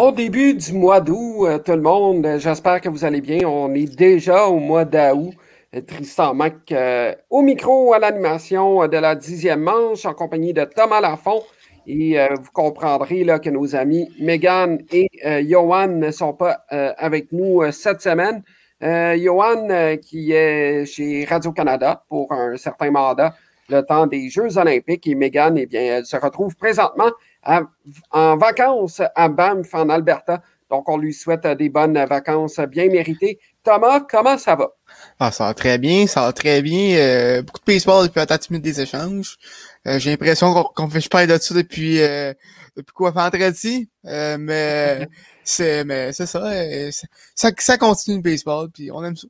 Bon début du mois d'août, euh, tout le monde. J'espère que vous allez bien. On est déjà au mois d'août. Euh, Tristan Mac euh, au micro à l'animation de la dixième manche en compagnie de Thomas Lafont. Et vous comprendrez là, que nos amis Megan et Johan ne sont pas avec nous cette semaine. Johan qui est chez Radio-Canada pour un certain mandat, le temps des Jeux olympiques. Et Megan, eh bien, elle se retrouve présentement en vacances à Banff, en Alberta. Donc, on lui souhaite des bonnes vacances bien méritées. Thomas, comment ça va? Ah, ça va très bien, ça va très bien. Euh, beaucoup de baseball depuis la minutes des échanges. Euh, j'ai l'impression qu'on fait pas de ça depuis euh, depuis quoi vendredi. mais c'est mais c'est ça, ça, ça. continue le baseball, puis on aime ça.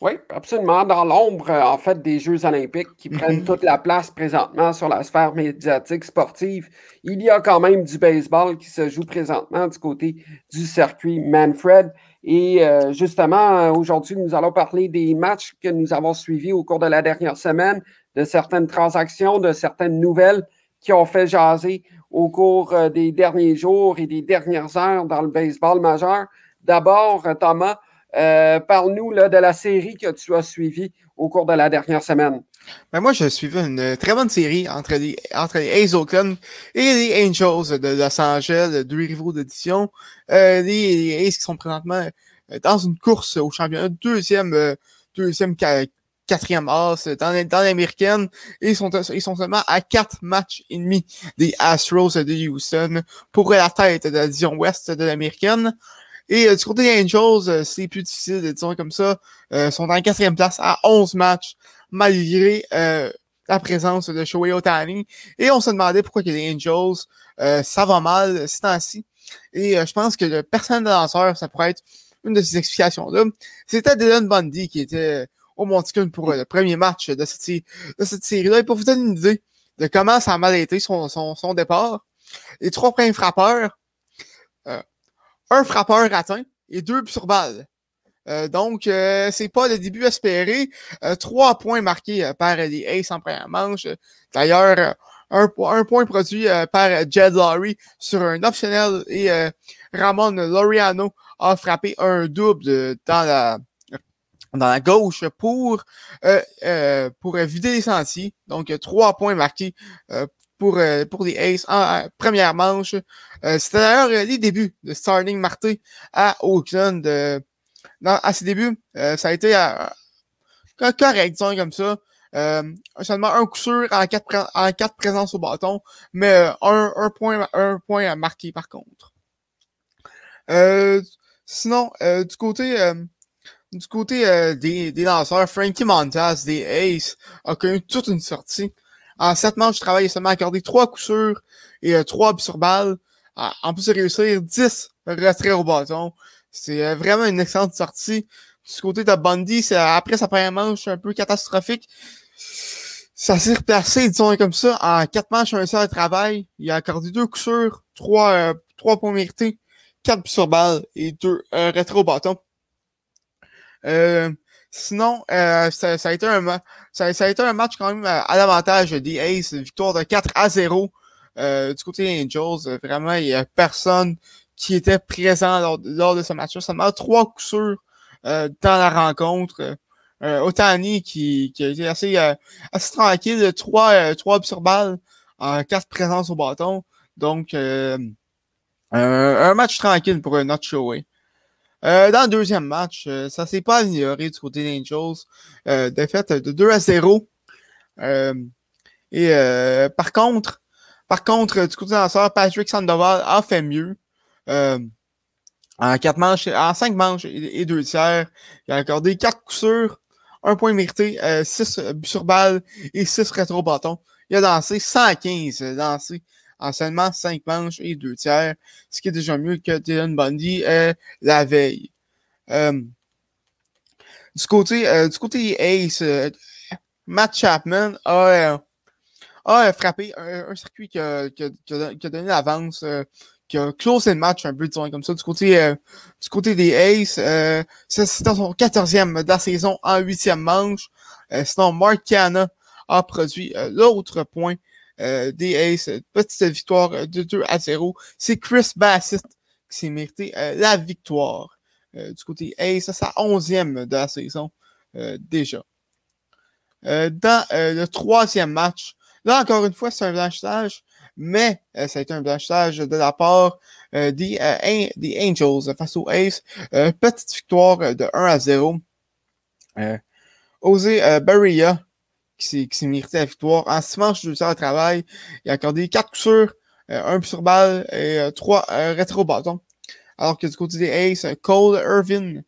Oui, absolument. Dans l'ombre, en fait, des Jeux olympiques qui prennent mm-hmm. toute la place présentement sur la sphère médiatique sportive, il y a quand même du baseball qui se joue présentement du côté du circuit Manfred. Et euh, justement, aujourd'hui, nous allons parler des matchs que nous avons suivis au cours de la dernière semaine, de certaines transactions, de certaines nouvelles qui ont fait jaser au cours euh, des derniers jours et des dernières heures dans le baseball majeur. D'abord, Thomas, euh, parle-nous de la série que tu as suivie au cours de la dernière semaine. Ben moi, je suivi une très bonne série entre les, entre les A's Oakland et les Angels de Los Angeles, deux rivaux d'édition. Euh, les, A's qui sont présentement euh, dans une course au championnat, deuxième, euh, deuxième, quatrième as dans, dans l'américaine. Ils sont, ils sont seulement à quatre matchs et demi des Astros de Houston pour la tête de la division ouest de l'américaine. Et euh, du côté des Angels, euh, c'est plus difficile de dire comme ça. Euh, sont en quatrième place à 11 matchs, malgré euh, la présence de Shohei Otani. Et on se demandait pourquoi que les Angels, ça va mal ce temps-ci. Et je pense que le personnel de lanceur, ça pourrait être une de ces explications-là. C'était Dylan Bundy qui était au Monticule pour le premier match de cette, de cette série-là. Et pour vous donner une idée de comment ça a mal été son, son, son départ, les trois premiers frappeurs, un frappeur atteint et deux sur balle. Euh, donc, euh, c'est pas le début espéré. Euh, trois points marqués par les Aces en première manche. D'ailleurs, un, un, point produit par Jed Laurie sur un optionnel et Ramon Loriano a frappé un double dans la dans la gauche pour pour vider les sentiers. Donc, trois points marqués pour, euh, pour les Aces en, première manche. Euh, C'était d'ailleurs euh, les débuts de Starling Marté à Oakland. Euh, dans, à ses débuts, euh, ça a été correct, disons comme ça. seulement un coup sûr en quatre, en quatre présences au bâton, mais un, un, point, un point à marquer par contre. sinon, du côté du côté des, des lanceurs, Frankie Montaz des Aces a connu toute une sortie. En sept manches de travail, il a seulement accordé trois coups sûrs et euh, trois buts sur balle. En plus de réussir 10 retraits au bâton. C'est euh, vraiment une excellente sortie. Du côté de Bundy, c'est après sa première manche un peu catastrophique. Ça s'est replacé, disons comme ça, en quatre manches, un seul travail. Il a accordé deux coups sûrs, trois, euh, trois points mérités, quatre buts sur balle et deux euh, retraits au bâton. Euh, Sinon, euh, ça, a été un, ça, a été un match quand même à, l'avantage des Aces, victoire de 4 à 0 euh, du côté des Angels. Vraiment, il y a personne qui était présent lors, de ce match-là. Seulement trois coups sûrs euh, dans la rencontre. Euh, Otani qui, qui a été assez, assez tranquille, trois, trois sur balle en quatre présences au bâton. Donc, un, match tranquille pour notre show. Euh, dans le deuxième match, euh, ça s'est pas amélioré du côté des Angels. Euh, défaite de 2 à 0. Euh, et par contre, par contre, du côté lanceur, Patrick Sandoval a fait mieux. en quatre manches, en cinq manches et, deux tiers. Il a accordé quatre coups sûrs, un point mérité, 6 buts sur balle et 6 rétro-bâtons. Il a dansé 115 dansé en seulement 5 manches et 2 tiers, ce qui est déjà mieux que Dylan Bundy euh, la veille. Euh, du côté euh, du côté Ace, euh, Matt Chapman a, a frappé un, circuit qui a, qui, a, qui a, donné l'avance, qui a closé le match un peu, disons comme ça. Du côté, du côté des Ace, c'est dans son 14e de la saison en 8e manche. sinon, Mark Canna a produit l'autre point euh, des Aces. Petite victoire de 2 à 0. C'est Chris Bassett qui s'est mérité la victoire. du côté Ace, sa onzième de la saison déjà. dans le troisième match, là encore une fois, c'est un blanchissage, mais ça a été un blanchissage de la part des, Angels face aux Ace. petite victoire de 1 à 0. Osé Barria, qui s'est mérité la victoire. En six manches de de travail, il a accordé quatre coups sûrs, euh, un sur balle et euh, trois euh, rétro-bâtons. Alors que du côté des Aces, Cole Irvin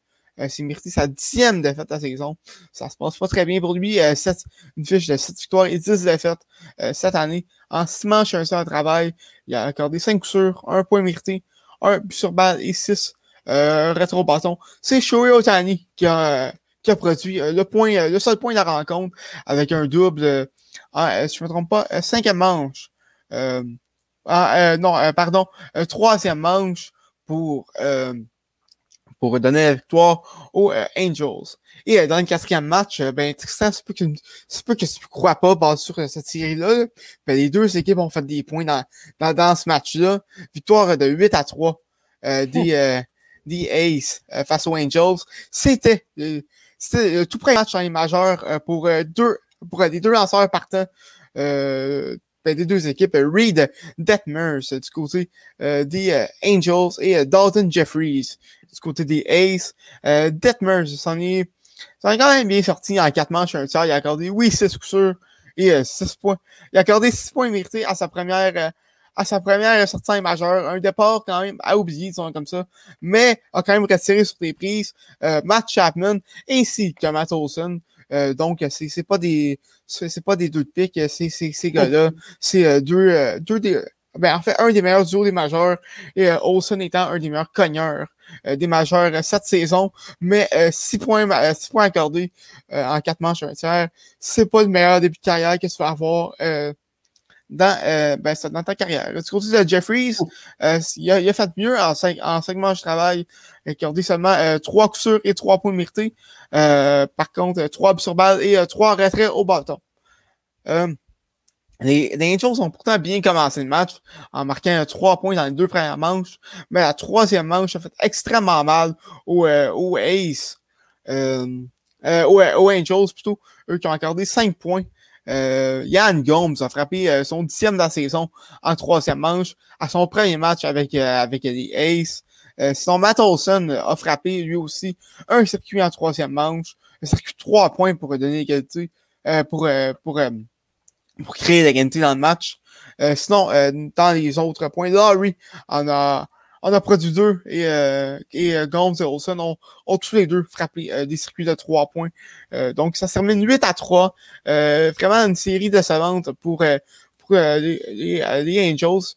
s'est mérité sa dixième défaite de la saison. Ça se passe pas très bien pour lui. une fiche de 7 victoires et 10 défaites cette année. En six manches, un seul travail, il a accordé cinq coups sûrs, un point mérité, un but sur balle et six rétro-bâtons. C'est Shohei Otani qui a qui a produit euh, le point, euh, le seul point de la rencontre avec un double, euh, si je ne me trompe pas, cinquième manche. Ah, non, pardon, troisième manche pour, pour donner la victoire aux Angels. Et dans le quatrième match, ben Tristan, c'est pas que que tu crois pas basé sur cette série-là. Ben, les deux équipes ont fait des points dans, dans, dans ce match-là. Victoire de 8 à 3 des, des Ace face aux Angels. C'était c'était euh, tout près match en euh, pour euh, deux pour les deux lanceurs partant ben, des deux équipes, Reed Detmers du côté des Angels et Dalton Jeffries du côté des Aces. Detmers s'en est, est quand même bien sorti en quatre manches un tiers. Il a accordé, oui, six coups sûrs et six points. Il a accordé six points mérités à sa première à sa première sortie majeure. Un départ quand même à oublier, disons comme ça, mais a quand même retiré sur des prises euh, Matt Chapman ainsi que Matt Olson. Euh, donc, c'est, c'est pas des c'est, pas des deux de pique, c'est, c'est ces gars-là. C'est euh, deux, euh, deux des. Ben, en fait, un des meilleurs duos des majeurs et Olson étant un des meilleurs cogneurs des majeurs cette saison. Mais six points, six points accordés en quatre manches un tiers, c'est pas le meilleur début de carrière que tu vas avoir dans, euh, ben, dans ta carrière. Du côté de Jeffries, euh, il, a, il, a, fait mieux en cinq, en cinq mois de travail. Il a dit seulement euh, trois coups sûrs et trois points mérités. Euh, par contre, trois buts sur balle et trois retraits au bâton. les, les Angels ont pourtant bien commencé le match en marquant trois points dans les deux premières manches. Mais la troisième manche a fait extrêmement mal aux, aux Ace. Euh, aux, aux Angels plutôt, eux qui ont accordé cinq points euh, Yann Gomes a frappé euh, son dixième de la saison en troisième manche à son premier match avec, euh, avec les Aces. son Matt Olson a frappé lui aussi un circuit en troisième manche, un circuit de trois points pour donner l'égalité, pour, pour, pour créer l'égalité dans le match. sinon, dans les autres points, Laurie en a on a produit deux et, euh, et euh, Gomes et Olsen ont, ont, tous les deux frappé euh, des circuits de trois points. Euh, donc ça se termine 8 à 3. vraiment une série décevante pour, pour les, les, les, Angels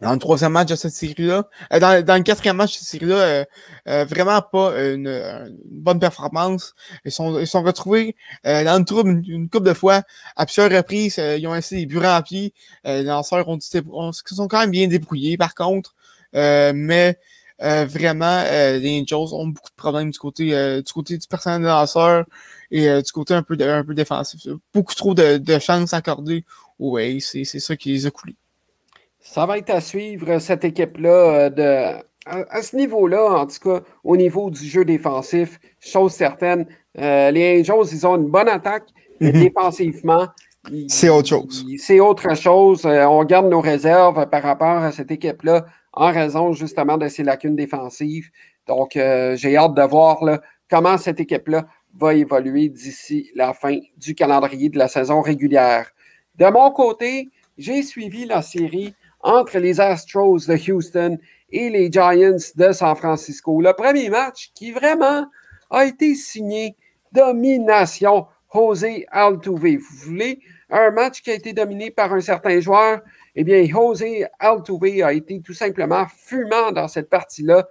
dans le troisième match de cette série-là. Euh, dans, dans, le quatrième match de cette série-là, euh, euh, vraiment pas une, bonne performance. Ils sont, ils sont retrouvés dans le trouble une, couple de fois. À plusieurs reprises, ils ont essayé des buts remplis. les lanceurs ont, ont, sont quand même bien débrouillés, par contre. mais vraiment, les Angels ont beaucoup de problèmes du côté du côté du personnel de lanceur et du côté un peu, un peu défensif. Beaucoup trop de, de chances accordées Ouais, c'est ça qui les a coulés. Ça va être à suivre, cette équipe-là, euh, de, à, ce niveau-là, en tout cas, au niveau du jeu défensif, chose certaine. Euh, les Angels, ils ont une bonne attaque, mais mhm. défensivement. C'est autre chose. C'est autre chose. Euh, on garde nos réserves par rapport à cette équipe-là en raison justement de ses lacunes défensives. Donc, j'ai hâte de voir là, comment cette équipe-là va évoluer d'ici la fin du calendrier de la saison régulière. De mon côté, j'ai suivi la série entre les Astros de Houston et les Giants de San Francisco. Le premier match qui vraiment a été signé domination José Altuve. Vous voulez un match qui a été dominé par un certain joueur? Eh bien, José Altuve a été tout simplement fumant dans cette partie-là.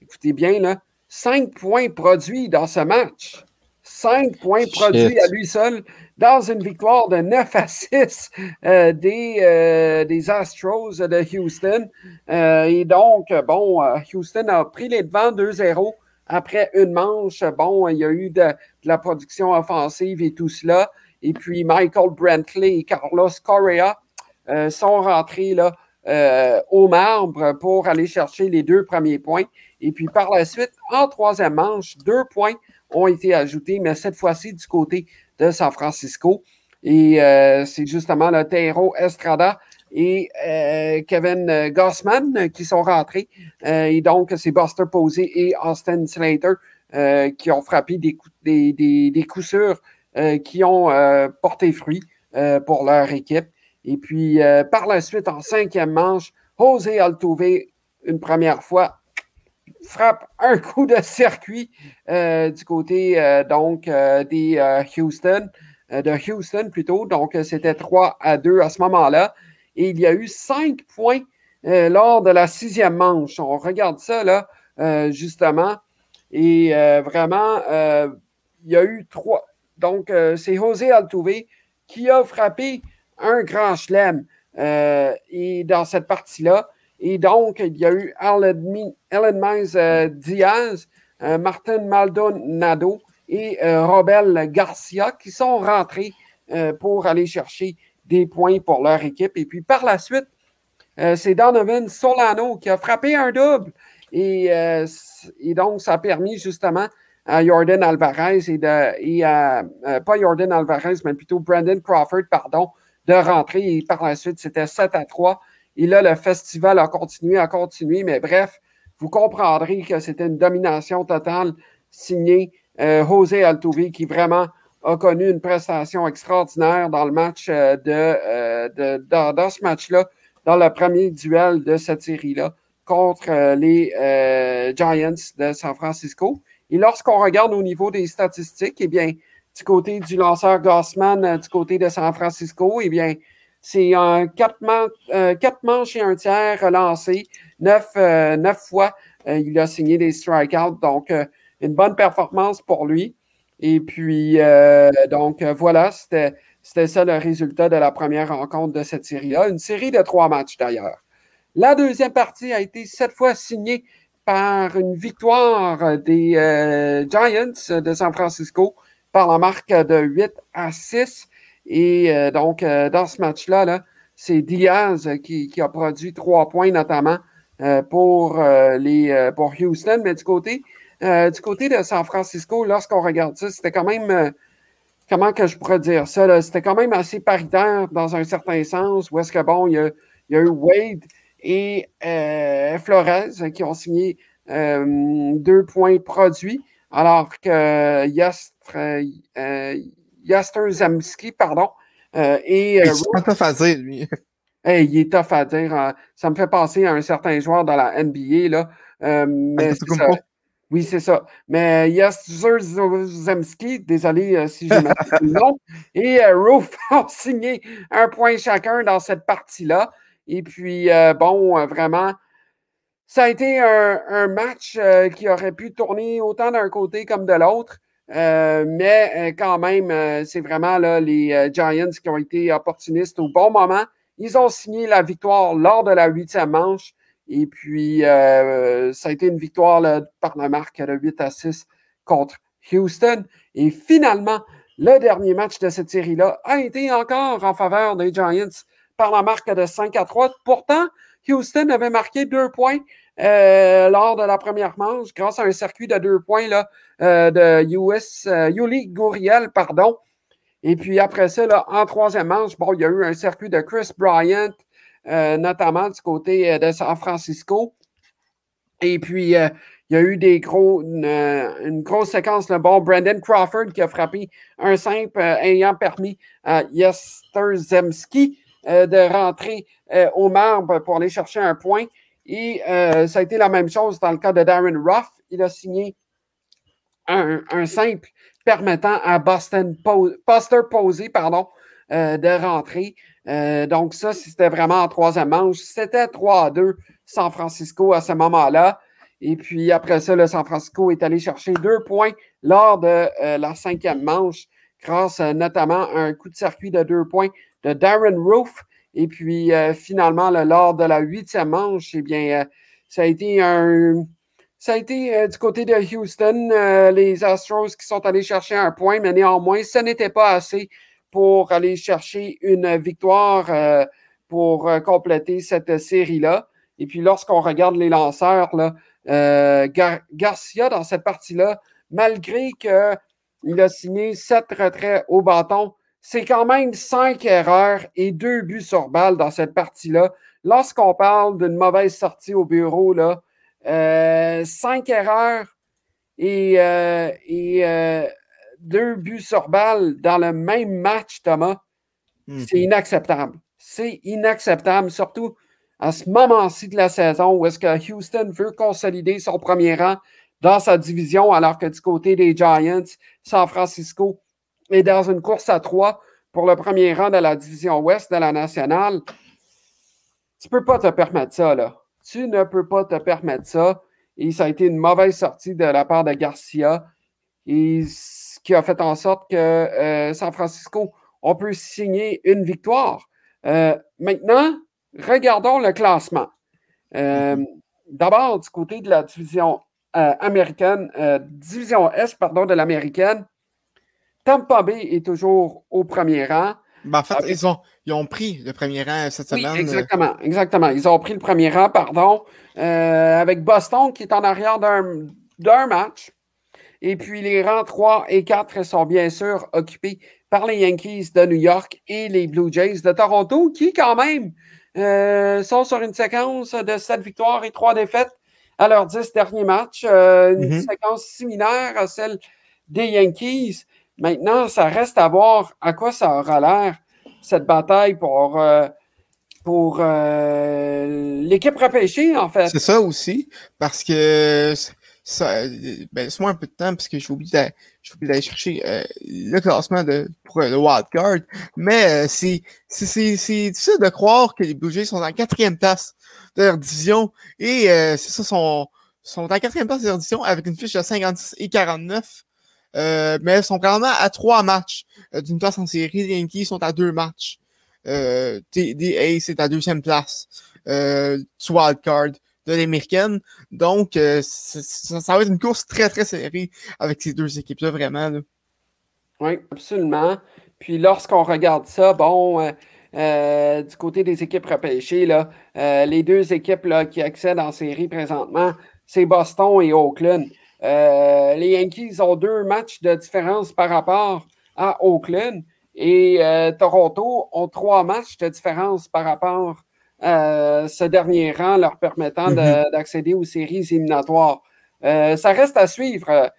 Écoutez bien, là, cinq points produits dans ce match. Cinq points produits à lui seul dans une victoire de 9 à 6 euh, des, euh, des Astros de Houston. Euh, et donc, bon, Houston a pris les devants 2-0 après une manche. Bon, il y a eu de, la production offensive et tout cela. Et puis, Michael Brantley et Carlos Correa sont rentrés là, au marbre pour aller chercher les deux premiers points. Et puis par la suite, en troisième manche, deux points ont été ajoutés, mais cette fois-ci du côté de San Francisco. Et c'est justement le Terreau Estrada et Kevin Gossman qui sont rentrés. et donc, c'est Buster Posey et Austin Slater qui ont frappé des, des, des, des coups euh, qui ont euh, porté fruit euh, pour leur équipe. Et puis, par la suite, en cinquième manche, José Altuve, une première fois, frappe un coup de circuit du côté donc des Houston, de Houston plutôt. Donc, c'était 3 à 2 à ce moment-là. Et il y a eu cinq points lors de la sixième manche. On regarde ça là, justement. Et vraiment, il y a eu trois, donc, euh, c'est José Altuve qui a frappé un grand chelem euh, et dans cette partie-là. Et donc, il y a eu Ellen euh, Diaz, Martin Maldonado et Robel Garcia qui sont rentrés pour aller chercher des points pour leur équipe. Et puis, par la suite, c'est Donovan Solano qui a frappé un double. Et, et donc, ça a permis justement à Jordan Alvarez et, de, euh, pas Jordan Alvarez, mais plutôt Brandon Crawford, pardon, de rentrer. Et par la suite, c'était 7 à 3. Et là, le festival a continué, a continué. Mais bref, vous comprendrez que c'était une domination totale signée euh, José Altuve, qui vraiment a connu une prestation extraordinaire dans le match euh, de, dans, dans, ce match-là, dans le premier duel de cette série-là contre les Giants de San Francisco. Et lorsqu'on regarde au niveau des statistiques, eh bien, du côté du lanceur Gossman, euh, du côté de San Francisco, eh bien, c'est un quatre, euh, manches et un tiers relancé, neuf, euh, neuf fois. il a signé des strikeouts, donc une bonne performance pour lui. Et puis, donc voilà, c'était, ça le résultat de la première rencontre de cette série-là. Une série de trois matchs d'ailleurs. La deuxième partie a été cette fois signée par une victoire des euh, Giants de San Francisco par la marque de 8 à 6. Et euh, donc, euh, dans ce match-là, -là, c'est Diaz qui, a produit trois points notamment pour, les, pour Houston. Mais du côté, du côté de San Francisco, lorsqu'on regarde ça, c'était quand même, comment que je pourrais dire ça, c'était quand même assez paritaire dans un certain sens, où est-ce que, bon, il y a, il y a eu Wade et euh, Flores qui ont signé euh, deux points produits, alors que Yastre, euh, Yaster Zamski, pardon, et. il est tough à dire, lui. il est tough à dire. ça me fait penser à un certain joueur dans la NBA, là. mais oui, c'est ça. Mais Yaster Zamski, désolé si je le nom, et Roof ont signé un point chacun dans cette partie-là. Et puis, euh, bon, euh, vraiment, ça a été un, match euh, qui aurait pu tourner autant d'un côté comme de l'autre. Mais quand même, c'est vraiment là, les Giants qui ont été opportunistes au bon moment. Ils ont signé la victoire lors de la huitième manche. Et puis, ça a été une victoire par la marque de 8 à 6 contre Houston. Et finalement, le dernier match de cette série-là a été encore en faveur des Giants par la marque de 5 à 3. Pourtant, Houston avait marqué deux points euh, lors de la première manche grâce à un circuit de deux points là, euh, de euh, Yuli Guriel, pardon. Et puis après ça, là, en troisième manche, bon, il y a eu un circuit de Chris Bryant, notamment du côté de San Francisco. Et puis, il y a eu une, grosse séquence de bon Brandon Crawford qui a frappé un simple ayant permis à Yester Zemski de rentrer au marbre pour aller chercher un point. Et euh, ça a été la même chose dans le cas de Darren Ruff. Il a signé un, simple permettant à Boston Buster Posey pardon, de rentrer. donc, ça, c'était vraiment en troisième manche. C'était 3 à 2 San Francisco à ce moment-là. Et puis après ça, le San Francisco est allé chercher deux points lors de la cinquième manche, grâce notamment à un coup de circuit de deux points de Darren Roof. Et puis, euh, finalement, lors de la huitième manche, eh bien, euh, ça a été un. Ça a été euh, du côté de Houston, les Astros qui sont allés chercher un point, mais néanmoins, ce n'était pas assez pour aller chercher une victoire pour compléter cette série-là. Et puis, lorsqu'on regarde les lanceurs, là, Garcia, dans cette partie-là, malgré qu'il a signé sept retraits au bâton, c'est quand même cinq erreurs et deux buts sur balle dans cette partie-là. Lorsqu'on parle d'une mauvaise sortie au bureau, là, euh, cinq erreurs et, euh, euh, deux buts sur balle dans le même match, Thomas, hmm. c'est inacceptable. C'est inacceptable, surtout à ce moment-ci de la saison où est-ce que Houston veut consolider son premier rang dans sa division, alors que du côté des Giants, San Francisco est dans une course à trois pour le premier rang de la division ouest de la nationale. Tu ne peux pas te permettre ça, là. Tu ne peux pas te permettre ça. Et ça a été une mauvaise sortie de la part de Garcia. Et ce qui a fait en sorte que euh, San Francisco, on peut signer une victoire. Euh, maintenant, regardons le classement. Euh, d'abord, du côté de la division américaine, division Est, pardon, de l'américaine, Tampa Bay est toujours au premier rang. Ben, en fait, ils, ont, ils ont pris le premier rang cette semaine. exactement, exactement. Ils ont pris le premier rang, pardon, euh, avec Boston qui est en arrière d'un match. Et puis les rangs 3 et 4 sont bien sûr occupés par les Yankees de New York et les Blue Jays de Toronto, qui quand même euh, sont sur une séquence de 7 victoires et 3 défaites à leurs 10 derniers matchs. Euh, une mm-hmm. séquence similaire à celle des Yankees. Maintenant, ça reste à voir à quoi ça aura l'air, cette bataille pour, euh, pour euh, l'équipe repêchée, en fait. C'est ça aussi, parce que ça, ben, laisse-moi un peu de temps, parce que j'ai oublié d'aller chercher euh, le classement de, pour le wildcard. Mais c'est, difficile de croire que les Blue Jays sont en quatrième place de leur division. Et c'est ça, sont, sont en quatrième place de leur division avec une fiche de 56 et 49. Euh, mais elles sont vraiment à trois matchs euh, d'une place en série. Les Yankees sont à deux matchs. Euh, Ace est à deuxième place euh, du wildcard de l'américaine. Donc, euh, ça, va être une course très, très serrée avec ces deux équipes-là, vraiment. Oui, absolument. Puis lorsqu'on regarde ça, bon, du côté des équipes repêchées, là, les deux équipes là, qui accèdent en série présentement, c'est Boston et Oakland. Euh, les Yankees ont deux matchs de différence par rapport à Oakland et euh, Toronto ont trois matchs de différence par rapport à ce dernier rang leur permettant mhm. d'accéder aux séries éliminatoires. Euh, ça reste à suivre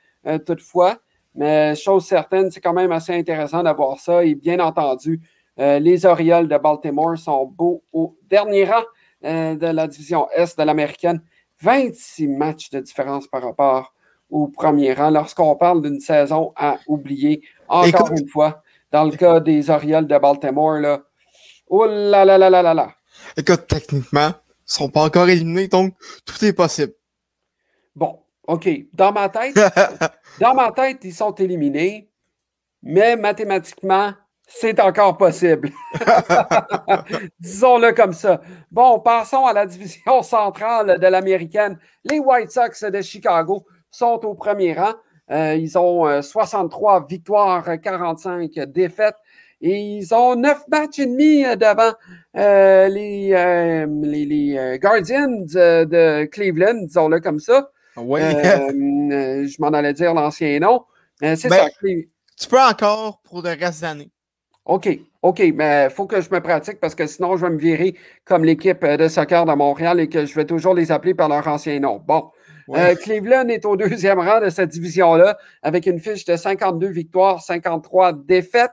toutefois, mais chose certaine, c'est quand même assez intéressant d'avoir ça et bien entendu, les Orioles de Baltimore sont beaux au dernier rang de la division Est de l'américaine. 26 matchs de différence par rapport au premier rang lorsqu'on parle d'une saison à oublier. Encore une fois, dans le cas des Orioles de Baltimore, là, oh là là là là là là. Écoute, techniquement, ils ne sont pas encore éliminés, donc tout est possible. Bon, OK. Dans ma tête, dans ma tête, ils sont éliminés, mais mathématiquement, c'est encore possible. Disons-le comme ça. Bon, passons à la division centrale de l'américaine. Les White Sox de Chicago sont au premier rang. Euh, ils ont 63 euh, victoires, 45 défaites. Et ils ont 9 matchs et demi euh, devant les, les, Guardians de Cleveland, disons-le comme ça. Oui. je m'en allais dire l'ancien nom. c'est ben, ça. Tu peux encore pour le reste de l'année. OK, OK, mais il faut que je me pratique parce que sinon, je vais me virer comme l'équipe de soccer de Montréal et que je vais toujours les appeler par leur ancien nom. Bon, euh, Cleveland est au deuxième rang de cette division-là avec une fiche de 52 victoires, 53 défaites.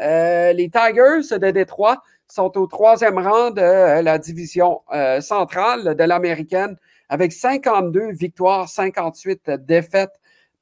Euh, les Tigers de Détroit sont au troisième rang de euh, la division centrale de l'américaine avec 52 victoires, 58 défaites.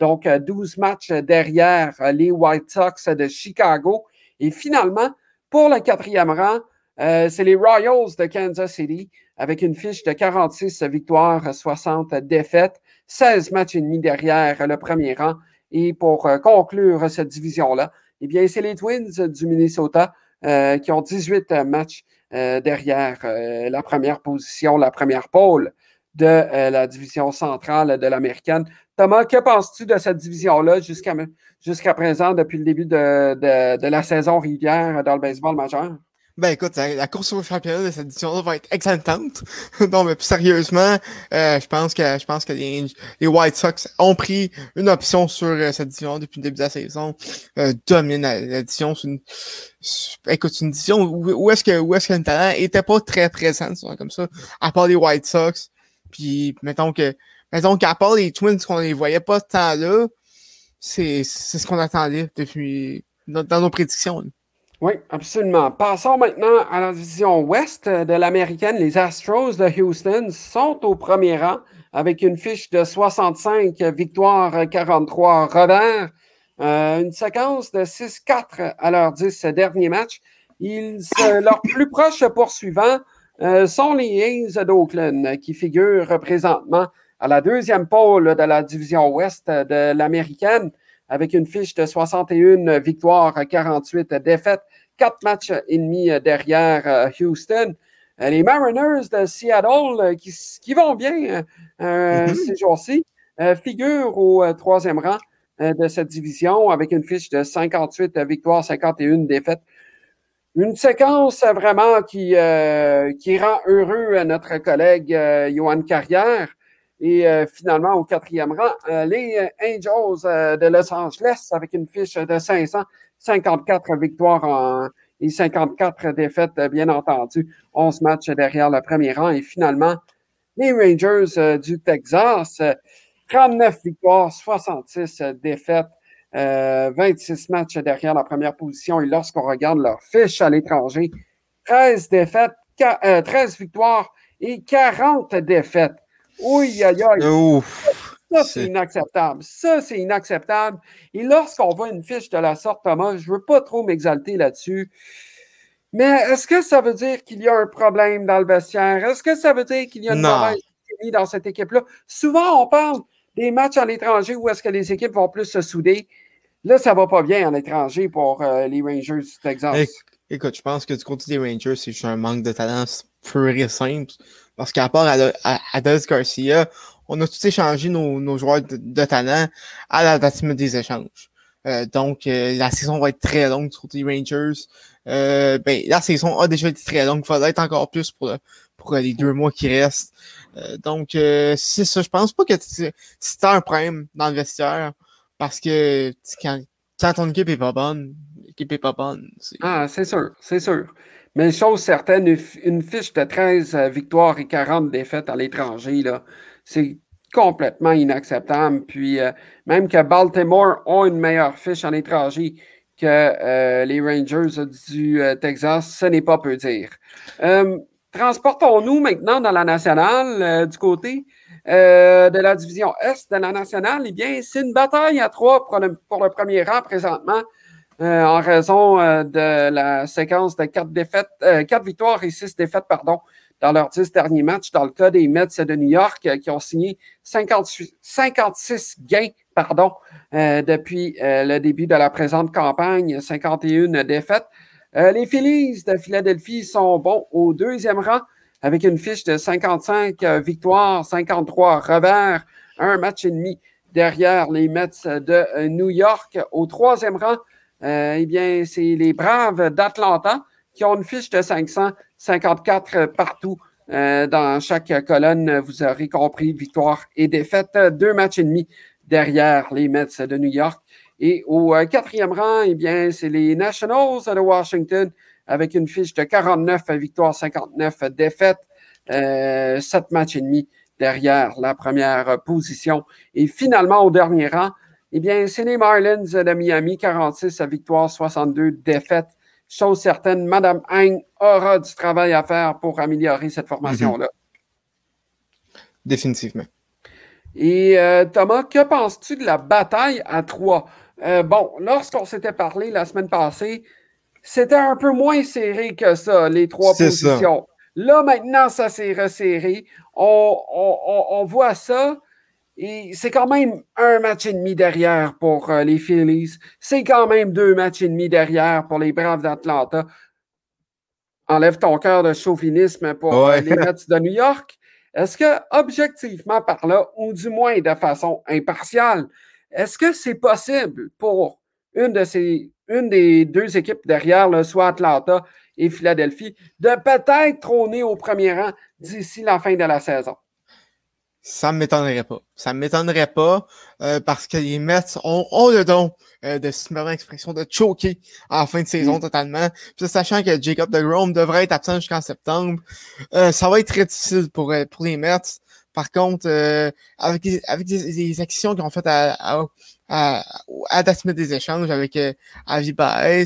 Donc, 12 matchs derrière les White Sox de Chicago. Et finalement, pour le quatrième rang, c'est les Royals de Kansas City avec une fiche de 46 victoires, 60 défaites, 16 matchs et demi derrière le premier rang. Et pour euh, conclure cette division-là, eh bien, c'est les Twins du Minnesota euh, qui ont 18 matchs euh, derrière la première position, la première pôle de la division centrale de l'américaine. Thomas, que penses-tu de cette division-là jusqu'à présent, depuis le début de, de, la saison régulière dans le baseball majeur? Ben écoute, la, course au championnat de cette édition-là va être excellente. non, mais sérieusement, euh, je pense que je pense que les, les, White Sox ont pris une option sur euh, cette édition depuis le début de la saison. Euh, dominent l'édition. C'est une, écoute, une édition où, où est-ce que où est-ce que le talent était pas très présent, comme ça, à part les White Sox. Puis mettons que mettons qu'à part les Twins qu'on les voyait pas tant là, c'est c'est ce qu'on attendait depuis dans, nos prédictions. Oui, absolument. Passons maintenant à la division ouest de l'américaine. Les Astros de Houston sont au premier rang avec une fiche de 65 victoires, 43 revers. Euh, une séquence de 6-4 à leurs 10 derniers matchs. Ils, leurs plus proches poursuivants euh, sont les A's d'Oakland qui figurent présentement à la deuxième pôle de la division ouest de l'américaine avec une fiche de 61 victoires, 48 défaites, quatre matchs et demi derrière euh, Houston. Euh, les Mariners de Seattle, euh, qui, vont bien mm-hmm. ces jours-ci, figurent au troisième rang de cette division avec une fiche de 58 victoires, 51 défaites. Une séquence vraiment qui, qui rend heureux notre collègue Johan Carrière. Et euh, finalement, au quatrième rang, euh, les Angels euh, de Los Angeles avec une fiche de 554 victoires et 54 défaites, bien entendu. 11 matchs derrière le premier rang. Et finalement, les Rangers du Texas, 39 victoires, 66 défaites. 26 matchs derrière la première position. Et lorsqu'on regarde leur fiche à l'étranger, 13 défaites, 13 victoires et 40 défaites. Oui, aïe, aïe. Ça, c'est inacceptable. Ça, c'est inacceptable. Et lorsqu'on voit une fiche de la sorte, Thomas, je ne veux pas trop m'exalter là-dessus. Mais est-ce que ça veut dire qu'il y a un problème dans le vestiaire? Est-ce que ça veut dire qu'il y a une mauvaise dans cette équipe-là? Souvent, on parle des matchs à l'étranger où est-ce que les équipes vont plus se souder. Là, ça ne va pas bien à l'étranger pour euh, les Rangers du Texas. Écoute, je pense que du côté des Rangers, c'est juste un manque de talent pur et simple. Parce qu'à part à, Garcia, on a tous échangé nos, joueurs de, talent à la date des échanges. Euh, donc, euh, la saison va être très longue du côté Rangers. Euh, ben, la saison a déjà été très longue. Il faudrait être encore plus pour, les deux mois qui restent. donc, c'est ça. Je pense pas que c'est un problème dans le vestiaire. Parce que quand ton équipe est pas bonne, l'équipe est pas bonne. Ah, c'est sûr, c'est sûr. Mais chose certaine, une fiche de 13 euh, victoires et 40 défaites à l'étranger, c'est complètement inacceptable. Puis euh, même que Baltimore ont une meilleure fiche à l'étranger que euh, les Rangers du Texas, ce n'est pas peu dire. Transportons-nous maintenant dans la nationale du côté de la division Est de la nationale. Eh bien, c'est une bataille à trois pour le premier rang présentement. Euh, en raison euh, de la séquence de quatre défaites, euh, quatre victoires et six défaites, pardon, dans leurs dix derniers matchs, dans le cas des Mets de New York, qui ont signé 56 gains, pardon, depuis le début de la présente campagne, 51 défaites. les Phillies de Philadelphie sont bons au deuxième rang avec une fiche de 55 victoires, 53 revers, un match et demi derrière les Mets de New York. Au troisième rang, euh, eh bien, c'est les Braves d'Atlanta qui ont une fiche de 554 partout. Euh, dans chaque colonne, vous aurez compris, victoire et défaite, deux matchs et demi derrière les Mets de New York. Et au euh, quatrième rang, eh bien, c'est les Nationals de Washington avec une fiche de 49 victoires, 59 défaites, euh, 7 matchs et demi derrière la première position. Et finalement, au dernier rang, eh bien, c'est les Marlins de Miami, 46 victoires, 62 défaites. Chose certaine, Madame Hein aura du travail à faire pour améliorer cette formation-là. Mhm. Définitivement. Et euh, Thomas, que penses-tu de la bataille à trois? Euh, bon, lorsqu'on s'était parlé la semaine passée, c'était un peu moins serré que ça, les trois positions. Là, maintenant, ça s'est resserré. on, voit ça. Et c'est quand même un match et demi derrière pour euh, les Phillies. C'est quand même deux matchs et demi derrière pour les Braves d'Atlanta. Enlève ton cœur de chauvinisme pour euh, les Mets de New York. Est-ce que, objectivement par là, ou du moins de façon impartiale, est-ce que c'est possible pour une, de ces, une des deux équipes derrière, soit Atlanta et Philadelphie de peut-être trôner au premier rang d'ici la fin de la saison? Ça ne m'étonnerait pas. Ça ne m'étonnerait pas euh, parce que les Mets ont, le don euh, de se mettre l'expression de choquer en fin de saison mm. totalement. Puis, sachant que Jacob de Rome devrait être absent jusqu'en septembre, euh, ça va être très difficile pour, pour les Mets. Par contre, avec, les, avec les, actions qu'ils ont faites à, à, à, à des échanges avec Avi Baez,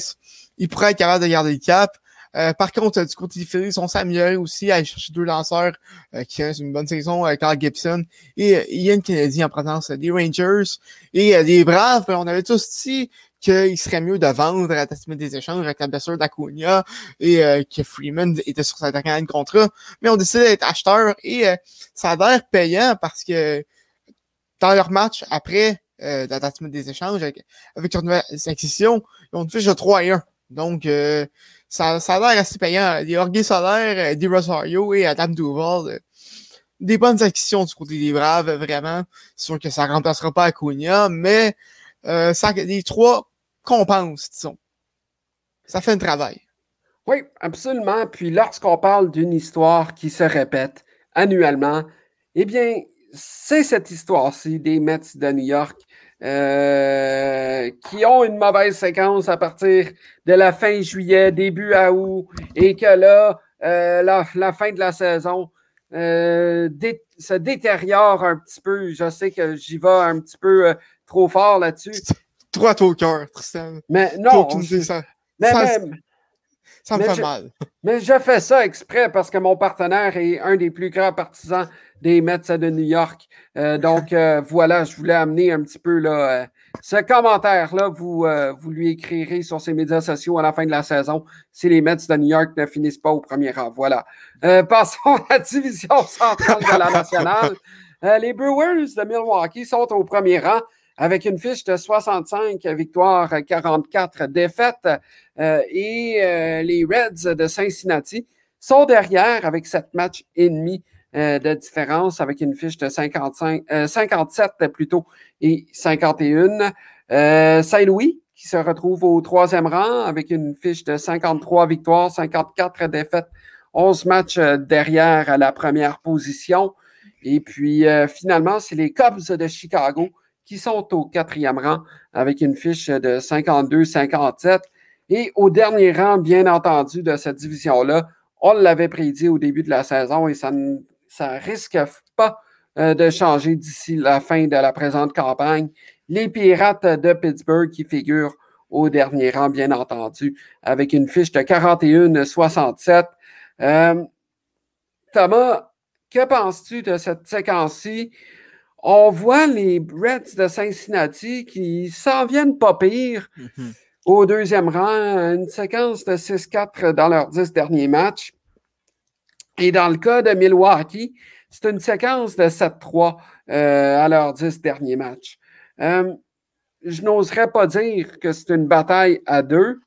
ils pourraient être capables de garder le cap. Euh, par contre, du côté des ils sont s'améliorer aussi à aller chercher deux lanceurs euh, qui ont une bonne saison, euh, Carl Gibson et Ian Kennedy en présence des Rangers. Et les Braves, ben, on avait tous dit qu'il serait mieux de vendre à la des échanges avec la blessure d'Acuna et que Freeman était sur sa dernière de contrat. Mais on décidé d'être acheteur et ça a l'air payant parce que dans leur match après euh, la des échanges avec, leur nouvelle acquisition, ils ont une fiche de 3 et 1. Donc, ça, ça a l'air assez payant. Les Orgues Solaire, des Rosario et Adam Duval, euh, des bonnes actions du côté des Braves, vraiment. C'est que ça ne remplacera pas Acuna, mais euh, ça, les trois compensent, disons. Ça fait un travail. Oui, absolument. Puis lorsqu'on parle d'une histoire qui se répète annuellement, eh bien, c'est cette histoire-ci des Mets de New York euh, qui ont une mauvaise séquence à partir de la fin juillet, début août, et que là, euh, la, fin de la saison euh, se détériore un petit peu. Je sais que j'y vais un petit peu trop fort là-dessus. Trop à ton cœur, Tristan. Mais non. ça, mais, ça, me fait mal. Mais je fais ça exprès parce que mon partenaire est un des plus grands partisans des Mets de New York. Euh, donc, euh, voilà, je voulais amener un petit peu là, euh, ce commentaire-là. Vous, vous lui écrirez sur ses médias sociaux à la fin de la saison si les Mets de New York ne finissent pas au premier rang. Voilà. passons à la division centrale de la nationale. les Brewers de Milwaukee sont au premier rang avec une fiche de 65 victoires, 44 défaites. et les Reds de Cincinnati sont derrière avec 7 matchs et demi euh, de différence avec une fiche de 55, 57 euh, plutôt et 51. Euh, Saint-Louis qui se retrouve au troisième rang avec une fiche de 53 victoires, 54 défaites, 11 matchs derrière à la première position. Et puis finalement, c'est les Cubs de Chicago qui sont au quatrième rang avec une fiche de 52-57. Et au dernier rang, bien entendu, de cette division-là, on l'avait prédit au début de la saison et ça ne ça risque pas euh, de changer d'ici la fin de la présente campagne. Les Pirates de Pittsburgh qui figurent au dernier rang, bien entendu, avec une fiche de 41-67. Euh, Thomas, que penses-tu de cette séquence-ci? On voit les Reds de Cincinnati qui s'en viennent pas pire. Mm-hmm. Au deuxième rang, une séquence de 6-4 dans leurs 10 derniers matchs. Et dans le cas de Milwaukee, c'est une séquence de 7-3 euh, à leurs 10 derniers matchs. Euh, je n'oserais pas dire que c'est une bataille à deux,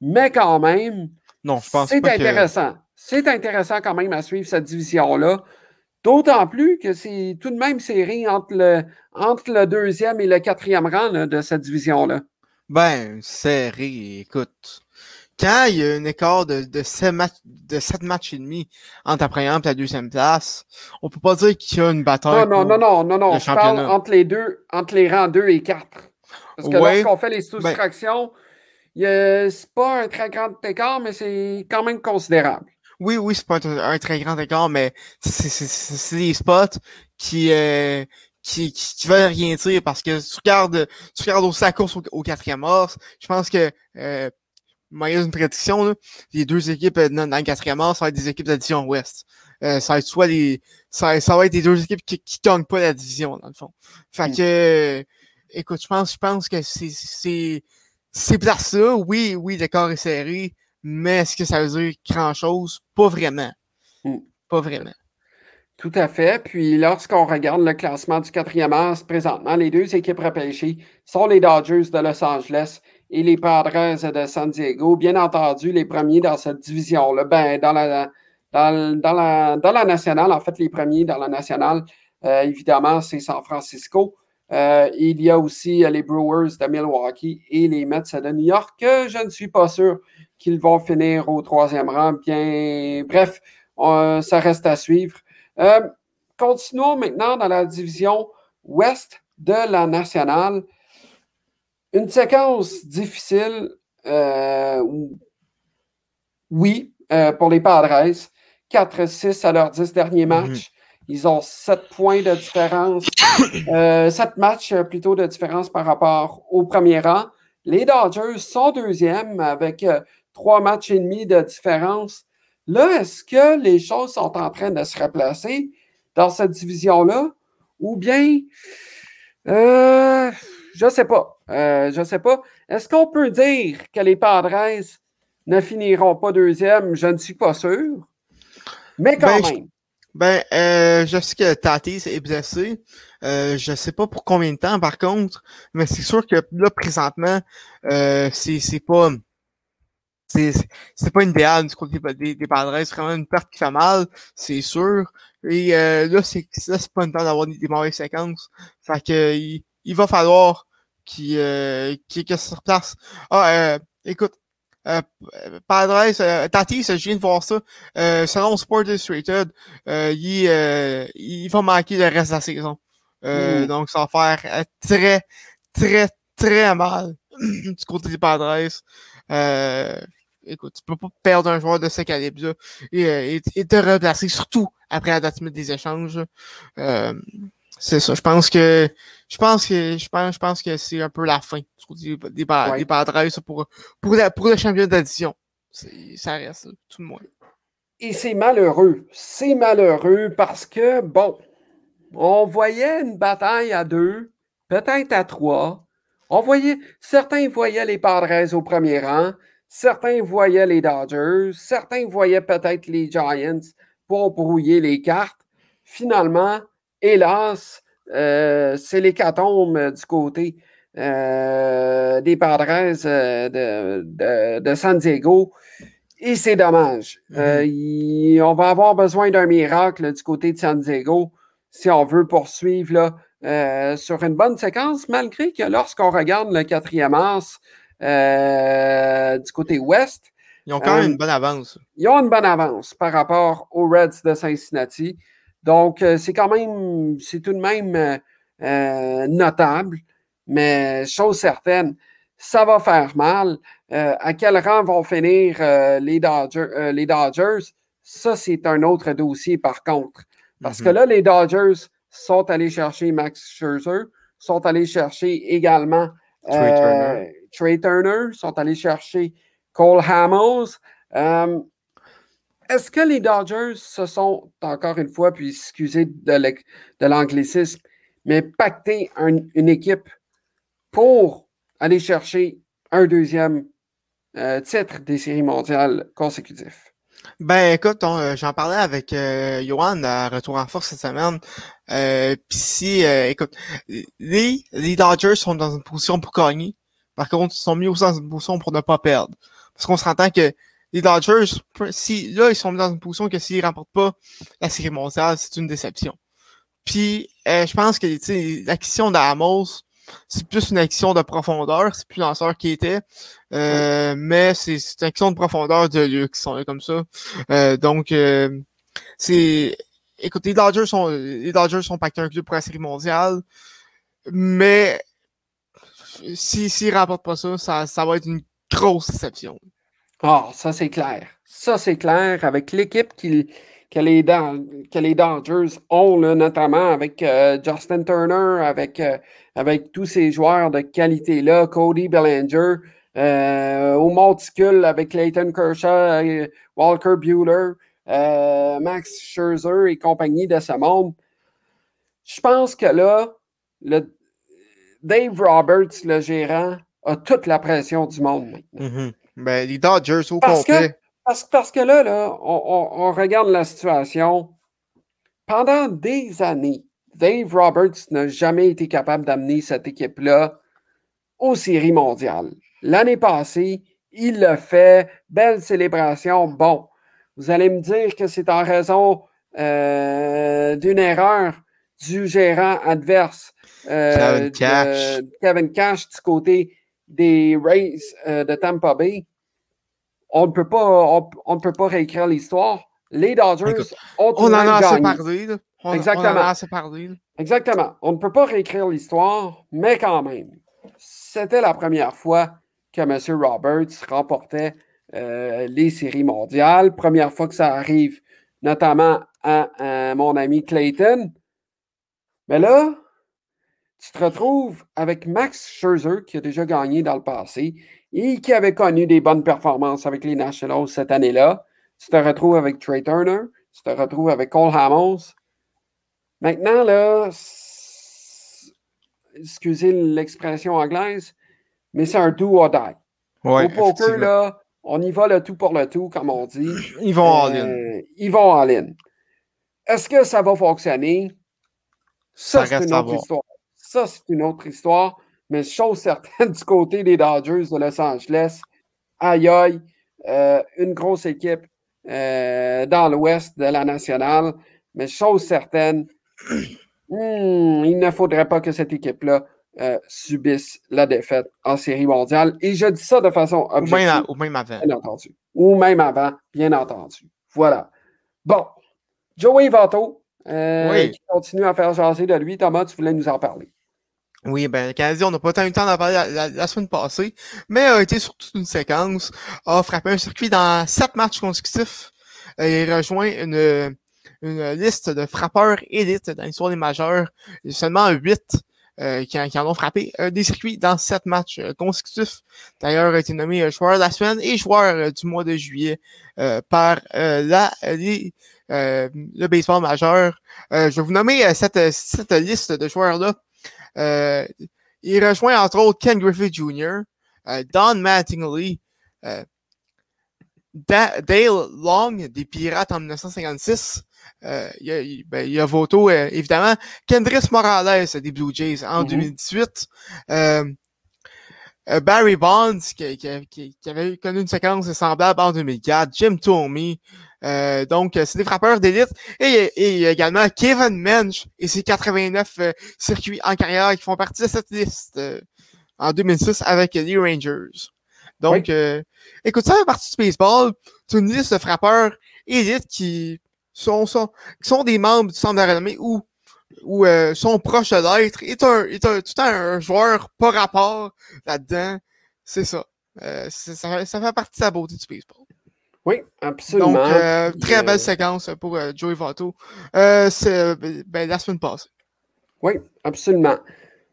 mais quand même, non, je pense c'est intéressant. C'est intéressant quand même à suivre cette division-là. D'autant plus que c'est tout de même serré entre le, entre le deuxième et le quatrième rang de cette division-là. Ben, serré, écoute quand il y a un écart de, de, 7, matchs, de 7 matchs et demi entre la première et la deuxième place, on peut pas dire qu'il y a une bataille. Non, non, non, non, non, non. Je parle entre les deux, entre les rangs 2 et 4. Parce que lorsqu'on fait les ben soustractions, ben, c'est pas un très grand écart, mais c'est quand même considérable. Oui, oui, c'est pas un, très grand écart, mais c'est des spots qui, euh, qui, qui, veulent rien dire parce que tu regardes, tu regardes aussi la course au, quatrième mars. Je pense que euh, moyen une prédiction, là, les deux équipes euh, dans, le quatrième ça va être des équipes de la division ouest. Euh, ça va être soit les. Ça, ça, va être les deux équipes qui, qui gagnent pas la division, dans le fond. Fait mm. que euh, écoute, je pense, je pense que c'est. c'est ces places-là, oui, oui, le corps est serré, mais est-ce que ça veut dire grand-chose? Pas vraiment. Mm. Pas vraiment. Tout à fait. Puis lorsqu'on regarde le classement du quatrième as, présentement, les deux équipes repêchées sont les Dodgers de Los Angeles et les Padres de San Diego. Bien entendu, les premiers dans cette division-là, ben, dans, la, dans, la, dans la nationale, en fait, les premiers dans la nationale, euh, évidemment, c'est San Francisco. Euh, il y a aussi les Brewers de Milwaukee et les Mets de New York, que je ne suis pas sûr qu'ils vont finir au troisième rang. Bien, bref, ça reste à suivre. continuons maintenant dans la division ouest de la nationale. Une séquence difficile, oui, pour les Padres. 4-6 à leurs 10 derniers mhm. matchs. Ils ont 7 points de différence, euh, 7 matchs euh, plutôt de différence par rapport au premier rang. Les Dodgers sont deuxièmes avec euh, 3 matchs et demi de différence. Là, est-ce que les choses sont en train de se replacer dans cette division-là? Ou bien, euh, je ne sais pas. Euh, je ne sais pas. Est-ce qu'on peut dire que les Padres ne finiront pas deuxième? Je ne suis pas sûr. Mais quand ben, même. Ben, euh, je sais que Tatis est blessé. Euh, je sais pas pour combien de temps, par contre, mais c'est sûr que là, présentement, euh, c'est, c'est pas. C'est, c'est pas idéal du côté des, des Padres. C'est vraiment une perte qui fait mal, c'est sûr. Et euh, là, c'est, là, c'est pas une temps d'avoir des, mauvaises séquences. Fait que il, il va falloir qu'il, euh, qu'il, qu'il se replace. Ah, euh, écoute, euh, Padres, euh, Tatis, je viens de voir ça. Euh, selon Sport Illustrated, euh, il, euh, il va manquer le reste de la saison. Euh, Donc, ça va faire très, très, très mal du côté des Padres. écoute, tu peux pas perdre un joueur de ce calibre-là et, et, te replacer, surtout après la date des échanges. C'est ça. Je pense que je pense que je pense, je pense que c'est un peu la fin des, des, des Padres pour, pour, la, pour le championnat d'addition. Ça reste, tout le moins. Et c'est malheureux. C'est malheureux parce que, bon, on voyait une bataille à deux, peut-être à trois. On voyait, certains voyaient les Padres au premier rang, certains voyaient les Dodgers, certains voyaient peut-être les Giants pour brouiller les cartes. Finalement, hélas, euh, c'est l'hécatombe du côté euh, des Padres euh, de, San Diego. Et c'est dommage. Mm-hmm. on va avoir besoin d'un miracle du côté de San Diego si on veut poursuivre là, sur une bonne séquence, malgré que lorsqu'on regarde le quatrième mars du côté ouest, ils ont quand même une bonne avance. Ils ont une bonne avance par rapport aux Reds de Cincinnati. Donc, euh, c'est quand même, c'est tout de même euh, euh, notable, mais chose certaine, ça va faire mal. à quel rang vont finir les, Dodgers, les Dodgers? Ça, c'est un autre dossier par contre. Parce que mm-hmm. là, les Dodgers sont allés chercher Max Scherzer, sont allés chercher également Trey Turner, sont allés chercher Cole Hamels. Est-ce que les Dodgers se sont, encore une fois, puis excusez de l'anglicisme, mais pacté une équipe pour aller chercher un deuxième euh, titre des séries mondiales consécutifs? Ben écoute, euh, j'en parlais avec euh, Johan à Retour en force cette semaine. Euh, Puis si, écoute, les, les Dodgers sont dans une position pour gagner. Par contre, ils sont mis aussi dans une position pour ne pas perdre. Parce qu'on se s'entend que les Dodgers, si, là, ils sont dans une position que s'ils remportent pas la série mondiale, c'est une déception. Puis, euh, je pense que l'acquisition d'Amos, c'est plus une action de profondeur, c'est plus lanceur qui était, euh, mais c'est une action de profondeur de luxe, sont là comme ça. Euh, donc, euh, c'est, écoute, les Dodgers sont, les Dodgers sont pactés un club pour la série mondiale, mais s'ils si, remportent pas ça, ça, ça va être une grosse déception. Ah, ça c'est clair. Ça c'est clair avec l'équipe que, les, que Dodgers ont, notamment avec euh, Justin Turner, avec, euh, avec tous ces joueurs de qualité-là, Cody Bellinger, euh, au monticule avec Clayton Kershaw, Walker Bueller, Max Scherzer et compagnie de ce monde. Je pense que là, Dave Roberts, le gérant, a toute la pression du monde maintenant. Mm-hmm. Ben, les Dodgers au parce complet. Que, parce, que là, là on, regarde la situation. Pendant des années, Dave Roberts n'a jamais été capable d'amener cette équipe-là aux séries mondiales. L'année passée, il l'a fait. Belle célébration. Bon, vous allez me dire que c'est en raison euh, d'une erreur du gérant adverse. euh, Kevin Cash. de Kevin Cash du côté des Rays euh, de Tampa Bay, on ne peut pas, on, peut pas réécrire l'histoire. Les Dodgers Écoute, ont On en a assez parlé. On, Exactement. On en a assez parlé. Exactement. On ne peut pas réécrire l'histoire, mais quand même, c'était la première fois que M. Roberts remportait euh, les séries mondiales. Première fois que ça arrive, notamment à, à mon ami Clayton. Mais là, tu te retrouves avec Max Scherzer, qui a déjà gagné dans le passé et qui avait connu des bonnes performances avec les Nationals cette année-là. Tu te retrouves avec Trey Turner, tu te retrouves avec Cole Hamels. Maintenant, là, excusez l'expression anglaise, mais c'est un do or die. Ouais, Au poker, là, on y va le tout pour le tout, comme on dit. Ils vont en ligne. Euh, Ils vont en ligne. Est-ce que ça va fonctionner? Ça, Ça c'est une autre histoire. Ça, c'est une autre histoire. Mais chose certaine, du côté des Dodgers de Los Angeles, aïe aïe, euh, une grosse équipe euh, dans l'ouest de la nationale. Mais chose certaine, hmm, il ne faudrait pas que cette équipe-là euh, subisse la défaite en série mondiale. Et je dis ça de façon Ou objective. même, à- ou même avant. Bien entendu. Ou même avant, bien entendu. Voilà. Bon. Joey Votto, Oui. qui continue à faire jaser de lui. Thomas, tu voulais nous en parler. Oui, ben, le Canadien, on n'a pas tant eu le temps d'en parler la, semaine passée, mais a été sur toute une séquence, a frappé un circuit dans sept matchs consécutifs. Il rejoint une, une liste de frappeurs élites dans l'histoire des majeurs. Seulement huit euh, qui, en- ont frappé euh, des circuits dans sept matchs euh, consécutifs. D'ailleurs, a été nommé euh, joueur de la semaine et joueur du mois de juillet par la, les, le baseball majeur. Je vais vous nommer cette, cette liste de joueurs-là. Euh, il rejoint entre autres Ken Griffey Jr., euh, Don Mattingly, euh, Da- Dale Long des Pirates en 1956. Euh, il, y a, il- ben, il y a Voto, évidemment. Kendris Morales des Blue Jays en Mhm. 2018. Euh, Barry Bonds qui, qui- qui- qui avait connu une séquence semblable en 2004. Jim Thome. Euh, donc, euh, c'est des frappeurs d'élite. Et, et également Kevin Mensch et ses 89 euh, circuits en carrière qui font partie de cette liste euh, en 2006 avec les Rangers. Donc, euh, écoute, ça fait partie du baseball. C'est une liste de frappeurs élites qui sont, sont, qui sont des membres du centre de renommée ou, ou euh, sont proches de l'être. Est un, est un, tout un, un joueur pas rapport là-dedans. C'est ça. Euh, ça, fait- ça fait partie de la beauté du baseball. Oui, absolument. Donc, euh, très euh, belle séquence pour euh, Joey Votto. Euh, c'est ben, ben, la semaine passée. Oui, absolument.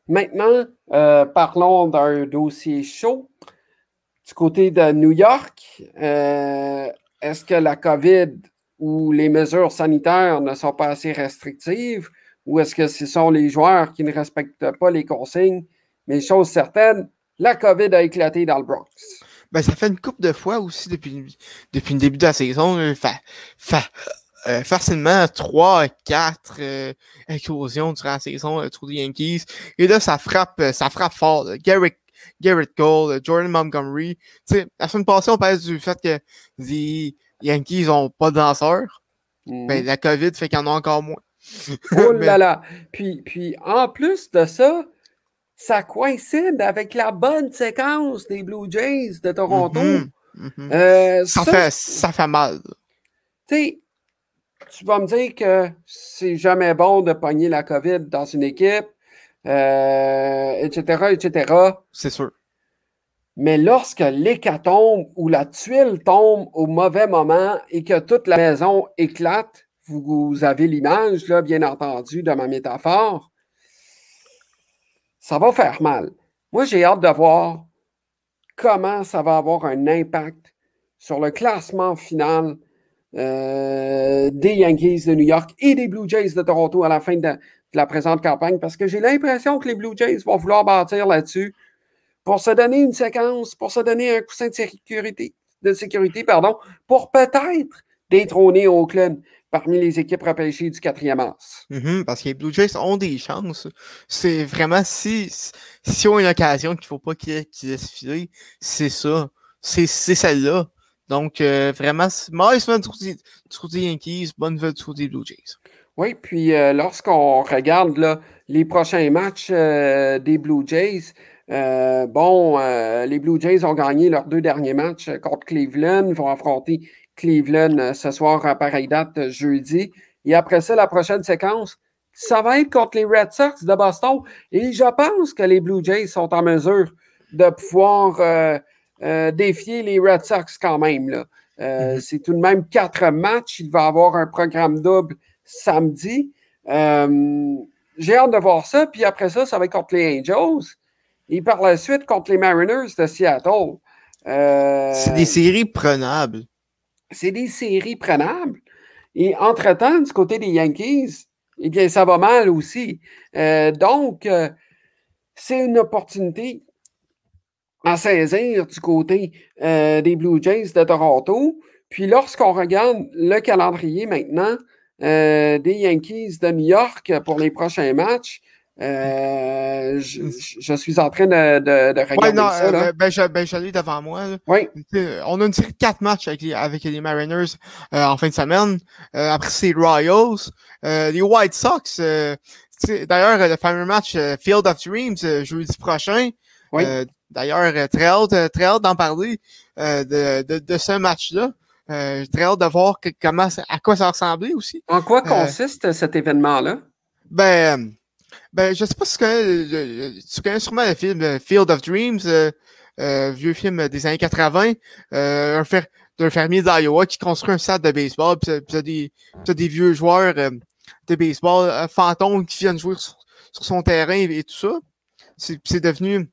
Maintenant, euh, parlons d'un dossier chaud. Du côté de New York, euh, est-ce que la COVID ou les mesures sanitaires ne sont pas assez restrictives? Ou est-ce que ce sont les joueurs qui ne respectent pas les consignes? Mais chose certaine, la COVID a éclaté dans le Bronx. Ben, ça fait une couple de fois aussi depuis, depuis le début de la saison. euh, fa- fa- euh, facilement 3, 4 euh, éclosions durant la saison euh, les Yankees. Et là, ça frappe, euh, ça frappe fort. là. Garrett, Garrett Cole, Jordan Montgomery. Tu sais, la semaine passée, on parlait du fait que les Yankees ont pas de danseurs. Mhm. Ben, la COVID fait qu'il y en a encore moins. Oh là là! Puis, puis en plus de ça, ça coïncide avec la bonne séquence des Blue Jays de Toronto. Mhm, mhm. Euh, Ça, ça, fait, ça fait mal. tu sais, tu vas me dire que c'est jamais bon de pogner la COVID dans une équipe, euh, etc., etc. C'est sûr. Mais lorsque l'hécatombe ou la tuile tombe au mauvais moment et que toute la maison éclate, vous, avez l'image, là, bien entendu, de ma métaphore, ça va faire mal. Moi, j'ai hâte de voir comment ça va avoir un impact sur le classement final euh, des Yankees de New York et des Blue Jays de Toronto à la fin de, de la présente campagne, parce que j'ai l'impression que les Blue Jays vont vouloir bâtir là-dessus pour se donner une séquence, pour se donner un coussin de sécurité, de sécurité pardon, pour peut-être détrôner Oakland parmi les équipes repêchées du quatrième as. Mhm, parce que les Blue Jays ont des chances. C'est vraiment si si on a une occasion qu'il faut pas qu'ils laissent filer, c'est ça. C'est celle-là. Donc euh, vraiment, mauvaise du côté Yankees, bonne nouvelle côté Blue Jays. Oui, puis lorsqu'on regarde là, les prochains matchs des Blue Jays, bon, les Blue Jays ont gagné leurs deux derniers matchs contre Cleveland, ils vont affronter Cleveland ce soir à pareille date jeudi. Et après ça, la prochaine séquence, ça va être contre les Red Sox de Boston. Et je pense que les Blue Jays sont en mesure de pouvoir défier les Red Sox quand même. Là. Euh, mm-hmm. C'est tout de même quatre matchs. Il va avoir un programme double samedi. Euh, j'ai hâte de voir ça. Puis après ça, ça va être contre les Angels. Et par la suite, contre les Mariners de Seattle. Euh, c'est des séries prenables. C'est des séries prenables. Et entre-temps, du côté des Yankees, eh bien, ça va mal aussi. donc, c'est une opportunité à saisir du côté euh, des Blue Jays de Toronto. Puis lorsqu'on regarde le calendrier maintenant euh, des Yankees de New York pour les prochains matchs, euh, je, suis en train de, de, regarder ça. Là. ben, ben devant moi. Oui. On a une série de quatre matchs avec les, avec les Mariners en fin de semaine. après, c'est Royals. les White Sox. D'ailleurs, le fameux match Field of Dreams jeudi prochain. Oui. D'ailleurs, euh, très hâte, euh, très hâte d'en parler euh, de, de, de, ce match-là. Euh, très hâte de voir comment, à quoi ça ressemblait aussi. En quoi consiste cet événement-là? Ben, ben, je sais pas si tu connais, tu connais sûrement le film Field of Dreams, vieux film des années 80, un fer, d'un fermier d'Iowa qui construit un stade de baseball, puis t'as des, des vieux joueurs de baseball fantômes qui viennent jouer sur, sur son terrain et, tout ça. C'est devenu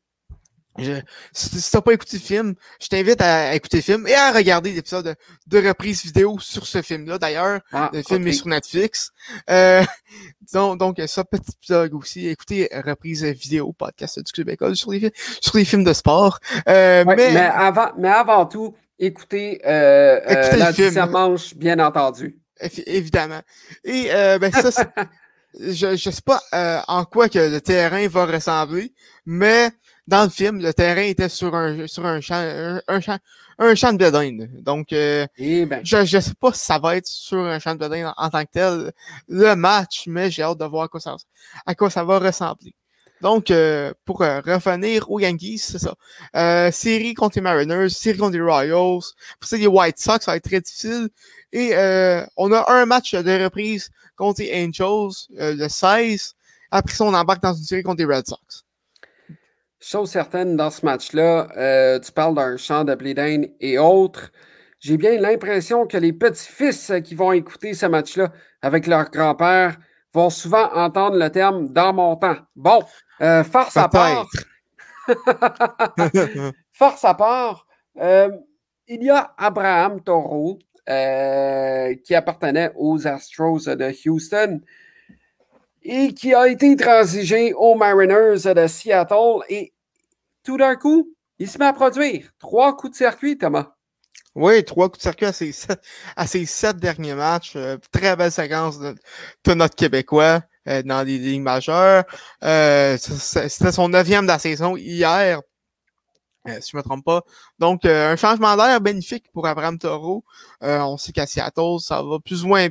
si, t'as pas écouté le film, je t'invite à, écouter le film et à regarder l'épisode de, reprise vidéo sur ce film-là. D'ailleurs, ah, le film est sur Netflix. Euh, donc, donc, ça, petit plug aussi. Écoutez reprise vidéo, podcast du Club École sur les, sur les films de sport. Euh, mais, avant, mais avant tout, écoutez, euh, euh la deuxième manche, bien entendu. Évidemment. Et ben ça, je, je sais pas en quoi que le terrain va ressembler, mais dans le film, le terrain était sur un, sur un champ, un, champ, un champ de bédine. Donc, euh, eh ben. je, je sais pas si ça va être sur un champ de bédine en, tant que tel le match, mais j'ai hâte de voir à quoi ça, à quoi ça va ressembler. Donc, euh, pour euh, revenir aux Yankees, c'est ça. Euh, série contre les Mariners, série contre les Royals. Pour ça, les White Sox, ça va être très difficile. Et on a un match de reprise contre les Angels, le 16. Après ça, on embarque dans une série contre les Red Sox. Chose certaine, dans ce match-là, euh, tu parles d'un champ de blé et autres. J'ai bien l'impression que les petits-fils qui vont écouter ce match-là avec leur grand-père vont souvent entendre le terme dans mon temps. Bon, euh, force à part. force à part. Euh, il y a Abraham Toro qui appartenait aux Astros de Houston et qui a été transigé aux Mariners de Seattle. Et tout d'un coup, il se met à produire. Trois coups de circuit, Thomas. Oui, trois coups de circuit à ses, sept derniers matchs. Euh, très belle séquence de, notre Québécois euh, dans les lignes majeures. Euh, C'était son neuvième de la saison hier. si je ne me trompe pas. Donc, un changement d'air bénéfique pour Abraham Toro. on sait qu'à Seattle, ça va plus ou moins.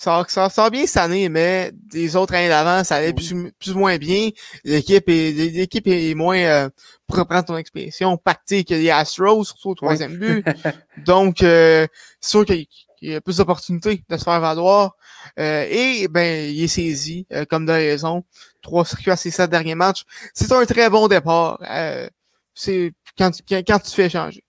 Ça, ça, ça bien cette année, mais des autres années d'avant, ça allait plus, plus ou moins bien. L'équipe est, l'équipe est moins, euh, pour reprendre ton expression, pactée que les Astros, surtout au troisième but. Donc, euh, c'est sûr qu'il y a plus d'opportunités de se faire valoir. Euh, et ben, il est saisi, euh, comme de raison. Trois circuits à ses sept derniers matchs. C'est un très bon départ. c'est quand, quand, quand tu fais changer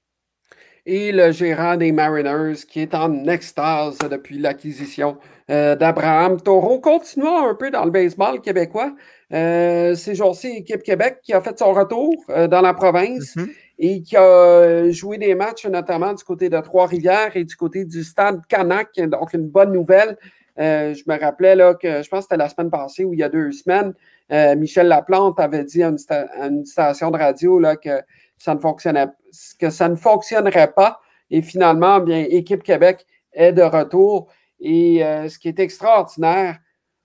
et le gérant des Mariners qui est en extase depuis l'acquisition euh, d'Abraham Taureau. Continuons un peu dans le baseball québécois. Euh, c'est jours Équipe Québec qui a fait son retour euh, dans la province mm-hmm. et qui a joué des matchs notamment du côté de Trois-Rivières et du côté du stade Canac. Donc, une bonne nouvelle. je me rappelais là, que je pense que c'était la semaine passée ou il y a deux semaines, Michel Laplante avait dit à une, station de radio là, que ça ne fonctionnait, que ça ne fonctionnerait pas. Et finalement, bien, Équipe Québec est de retour. Et euh, ce qui est extraordinaire,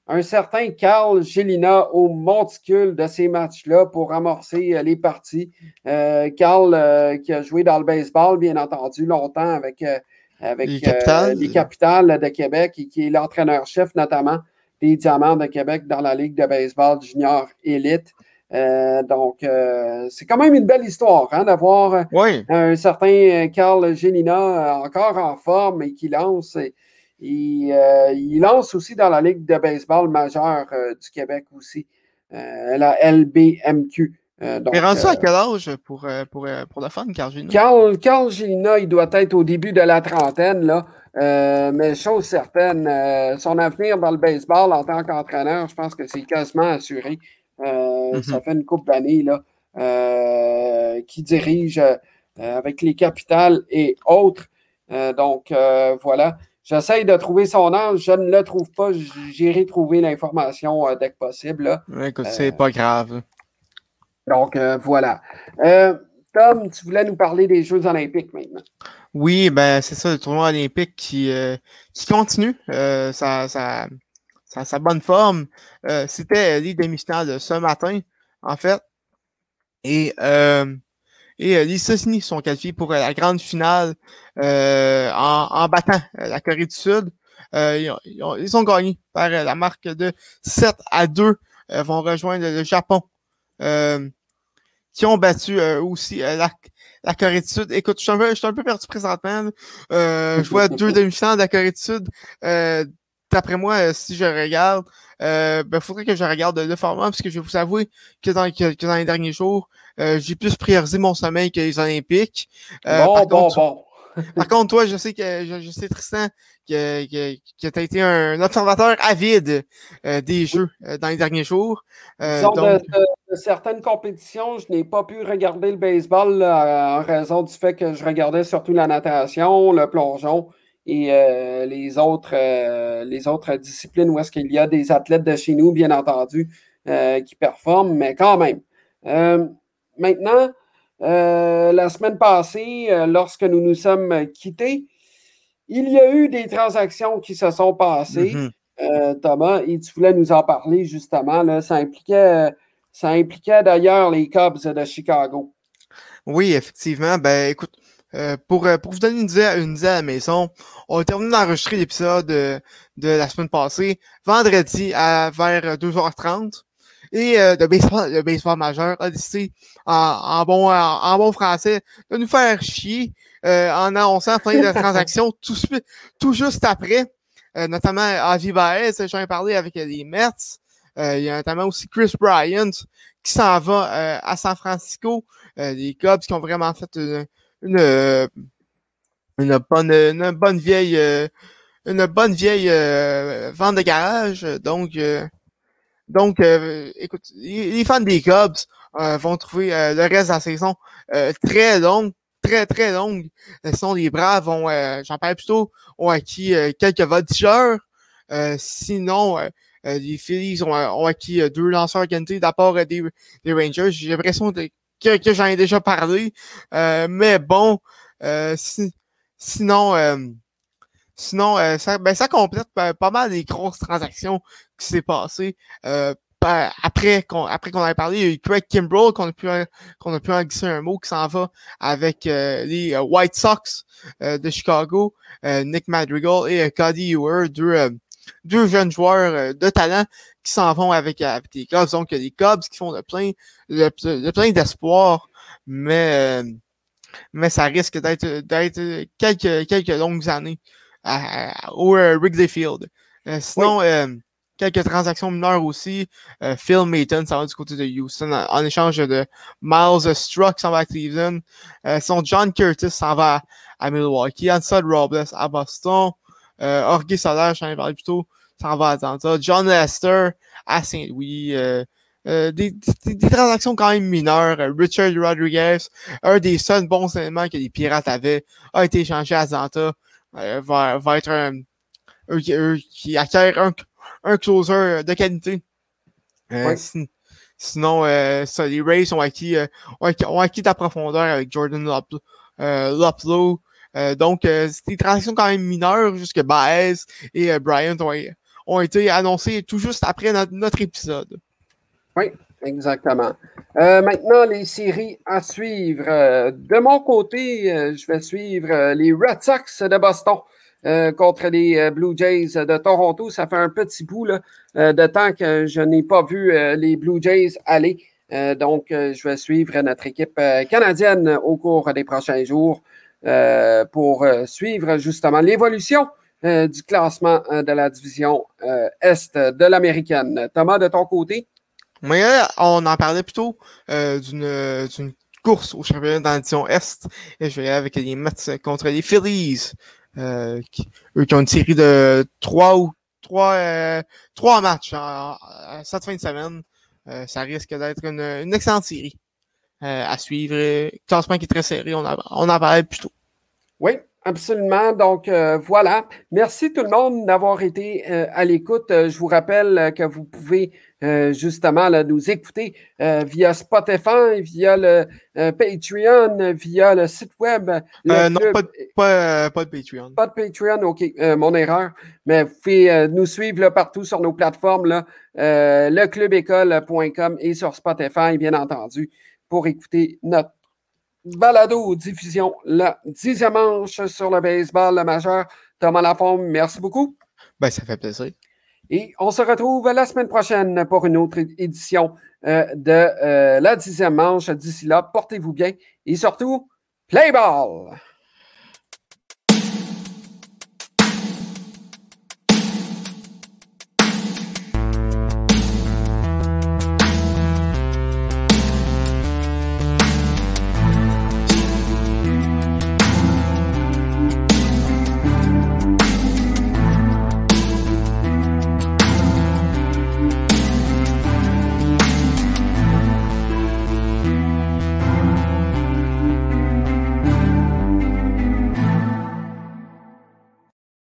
un certain Carl Gélina au monticule de ces matchs-là pour amorcer euh, les parties. Euh, Carl qui a joué dans le baseball, bien entendu, longtemps avec avec les capitales, de Québec et qui est l'entraîneur-chef notamment des Diamants de Québec dans la Ligue de baseball junior élite. Donc, c'est quand même une belle histoire hein, d'avoir un certain Carl Génina encore en forme et qui lance. il lance aussi dans la Ligue de baseball majeure du Québec aussi, la LBMQ. Euh, donc, rendu à euh, quel âge pour, euh, pour, pour la fun, Carl Gélina? Carl, Carl Gélina, il doit être au début de la trentaine, là. mais chose certaine, son avenir dans le baseball en tant qu'entraîneur, je pense que c'est quasiment assuré. Mm-hmm. Ça fait une couple d'années là, qui dirige avec les capitales et autres. donc voilà. J'essaye de trouver son âge, je ne le trouve pas. J'irai trouver l'information dès que possible. écoute, c'est pas grave. Donc, euh, voilà. Euh, Tom, tu voulais nous parler des Jeux olympiques maintenant. Oui, ben c'est ça, le tournoi olympique qui, euh, qui continue sa, sa, sa, bonne forme. C'était les demi-finales ce matin, en fait. Et, et les États-Unis sont qualifiés pour la grande finale en, en, battant la Corée du Sud. Ils ont, ils, ont, gagné par la marque de 7 à 2. vont rejoindre le Japon euh, qui ont battu euh, aussi euh, la, la, Corée du Sud. Écoute, je suis un peu, je suis un peu perdu présentement. je vois deux demi-finales de la Corée du Sud. D'après moi, si je regarde, il ben, faudrait que je regarde le format, parce que je vais vous avouer que dans, que, dans les derniers jours, j'ai plus priorisé mon sommeil que les Olympiques. bon, bon, bon. Par contre, toi, je sais que je, sais, Tristan, que, que, que tu as été un observateur avide euh, des jeux euh, dans les derniers jours. Euh, donc... de, certaines compétitions, je n'ai pas pu regarder le baseball en raison du fait que je regardais surtout la natation, le plongeon et les, autres, les autres disciplines où est-ce qu'il y a des athlètes de chez nous, bien entendu, qui performent, mais quand même. maintenant, euh, la semaine passée, euh, lorsque nous nous sommes quittés, il y a eu des transactions qui se sont passées. Mm-hmm. Euh, Thomas, et tu voulais nous en parler justement. Là, ça impliquait, ça impliquait d'ailleurs les Cubs de Chicago. Oui, effectivement. Ben, écoute, pour, pour vous donner une idée, une idée à la maison, on a terminé d'enregistrer l'épisode de, de la semaine passée, vendredi à vers 2h30. Et euh, le, baseball, le baseball majeur a décidé, en, bon, en, bon français, de nous faire chier euh, en annonçant plein de transactions tout, tout juste après. Euh, notamment Avi Baez, j'en ai parlé avec les Mets. il y a notamment aussi Chris Bryant qui s'en va à San Francisco. les Cubs qui ont vraiment fait une, une, une bonne, une bonne vieille une bonne vieille vente de garage. Donc, donc, euh, écoute, les fans des Cubs euh, vont trouver euh, le reste de la saison très longue, très, très longue. sinon, les Braves vont, j'en parle plutôt, ont acquis quelques voltigeurs. sinon, les Phillies ont, ont acquis deux lanceurs qualité d'apport des, des Rangers. J'ai l'impression que, que j'en ai déjà parlé. mais bon, sinon... Sinon, euh, ça, ben, ça complète pas mal des grosses transactions qui s'est passées. Euh, après qu'on après qu'on ait parlé, il y a eu Craig Kimbrell qu'on a pu qu'on a pu en glisser un mot qui s'en va avec euh, les White Sox de Chicago, Nick Madrigal et Cody Ewer, deux deux jeunes joueurs de talent qui s'en vont avec, avec les Cubs. Donc, il y a les Cubs qui font le plein, le, plein d'espoir, mais, mais ça risque d'être, d'être quelques, quelques longues années au euh, Wrigley Field. Euh, sinon, euh, quelques transactions mineures aussi. Phil Mayton ça va du côté de Houston en, échange de Miles Struck s'en va à Cleveland. sinon, John Curtis s'en va à, Milwaukee. Ansel Robles à Boston. Euh, Jorge Soler, j'en ai parlé plus tôt, s'en va à Atlanta. John Lester à Saint-Louis. des, des, transactions quand même mineures. Richard Rodriguez, un des seuls bons éléments que les Pirates avaient, a été échangé à Atlanta. Euh, va, va être un, qui acquiert un, un closer de qualité. Euh, sinon, euh, ça, les Rays ont acquis, euh, ont acquis, ont acquis de la profondeur avec Jordan Loplow. Donc, c'est des transactions quand même mineures, jusque Baez et Bryant ont, ont été annoncés tout juste après notre, épisode. Oui, Exactement. Euh, maintenant, les séries à suivre. Euh, de mon côté, euh, je vais suivre les Red Sox de Boston contre les Blue Jays de Toronto. Ça fait un petit bout de temps que je n'ai pas vu les Blue Jays aller. donc, je vais suivre notre équipe canadienne au cours des prochains jours pour suivre justement l'évolution du classement de la division Est de l'américaine. Thomas, de ton côté? Mais on en parlait plutôt euh, d'une course au championnat dans l'édition Est. Et je vais avec les Mets contre les Phillies. Euh, qui, eux qui ont une série de trois ou trois, euh, trois matchs en, cette fin de semaine. Euh, ça risque d'être une, une, excellente série euh, à suivre. Classement qui est très serré, on en, on en parlait plus tôt. Oui, Absolument. Donc, euh, voilà. Merci tout le monde d'avoir été euh, à l'écoute. Euh, je vous rappelle que vous pouvez justement là, nous écouter via Spotify, via le Patreon, via le site web. non, pas de, pas, pas, de Patreon. Pas de Patreon, OK. mon erreur. Mais vous pouvez nous suivre là, partout sur nos plateformes, là, leclubécole.com et sur Spotify, bien entendu, pour écouter notre balado diffusion la dixième manche sur le baseball, le majeur. Thomas Lafont, merci beaucoup. Ben, ça fait plaisir. Et on se retrouve la semaine prochaine pour une autre édition euh, de euh, la dixième manche. D'ici là, portez-vous bien et surtout, play ball!